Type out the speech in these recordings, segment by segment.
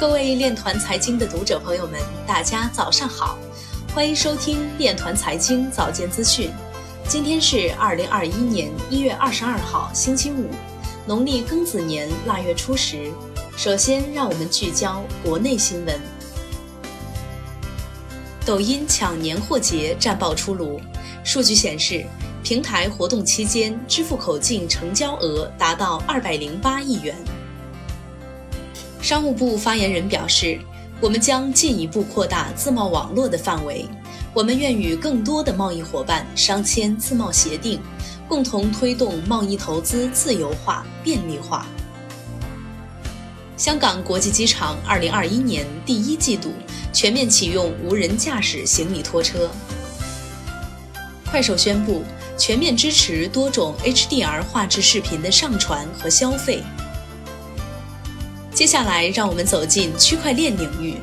各位链团财经的读者朋友们，大家早上好，欢迎收听链团财经早间资讯。今天是二零二一年一月二十二号，星期五，农历庚子年腊月初十。首先，让我们聚焦国内新闻。抖音抢年货节战报出炉，数据显示，平台活动期间支付口径成交额达到二百零八亿元。商务部发言人表示，我们将进一步扩大自贸网络的范围，我们愿与更多的贸易伙伴商签自贸协定，共同推动贸易投资自由化、便利化。香港国际机场2021年第一季度全面启用无人驾驶行李拖车。快手宣布全面支持多种 HDR 画质视频的上传和消费。接下来，让我们走进区块链领域。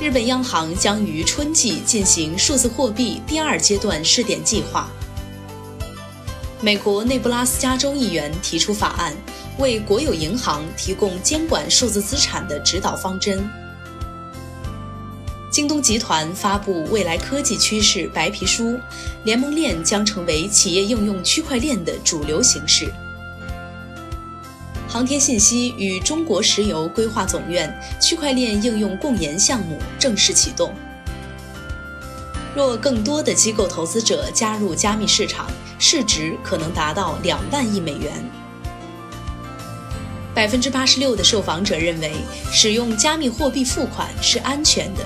日本央行将于春季进行数字货币第二阶段试点计划。美国内布拉斯加州议员提出法案，为国有银行提供监管数字资产的指导方针。京东集团发布未来科技趋势白皮书，联盟链将成为企业应用区块链的主流形式。航天信息与中国石油规划总院区块链应用共研项目正式启动。若更多的机构投资者加入加密市场，市值可能达到两万亿美元。百分之八十六的受访者认为使用加密货币付款是安全的。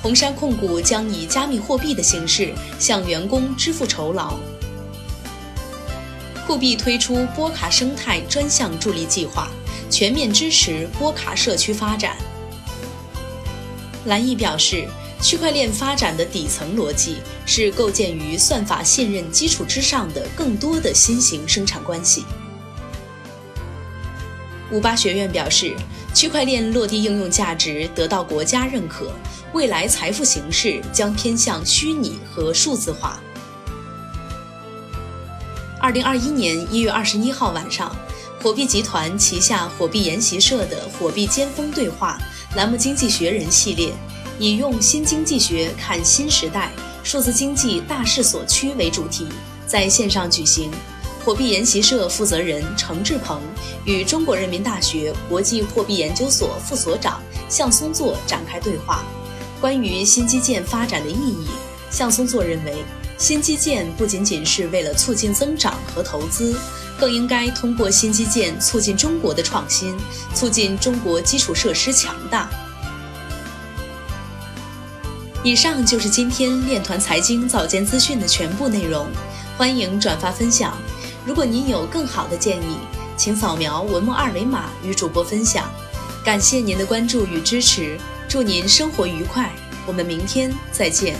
红杉控股将以加密货币的形式向员工支付酬劳。酷币推出波卡生态专项助力计划，全面支持波卡社区发展。蓝毅表示，区块链发展的底层逻辑是构建于算法信任基础之上的更多的新型生产关系。五八学院表示，区块链落地应用价值得到国家认可，未来财富形式将偏向虚拟和数字化。二零二一年一月二十一号晚上，火币集团旗下火币研习社的“火币尖峰对话”栏目经济学人系列，以“用新经济学看新时代，数字经济大势所趋”为主题，在线上举行。火币研习社负责人程志鹏与中国人民大学国际货币研究所副所长向松作展开对话。关于新基建发展的意义，向松作认为。新基建不仅仅是为了促进增长和投资，更应该通过新基建促进中国的创新，促进中国基础设施强大。以上就是今天链团财经早间资讯的全部内容，欢迎转发分享。如果您有更好的建议，请扫描文末二维码与主播分享。感谢您的关注与支持，祝您生活愉快，我们明天再见。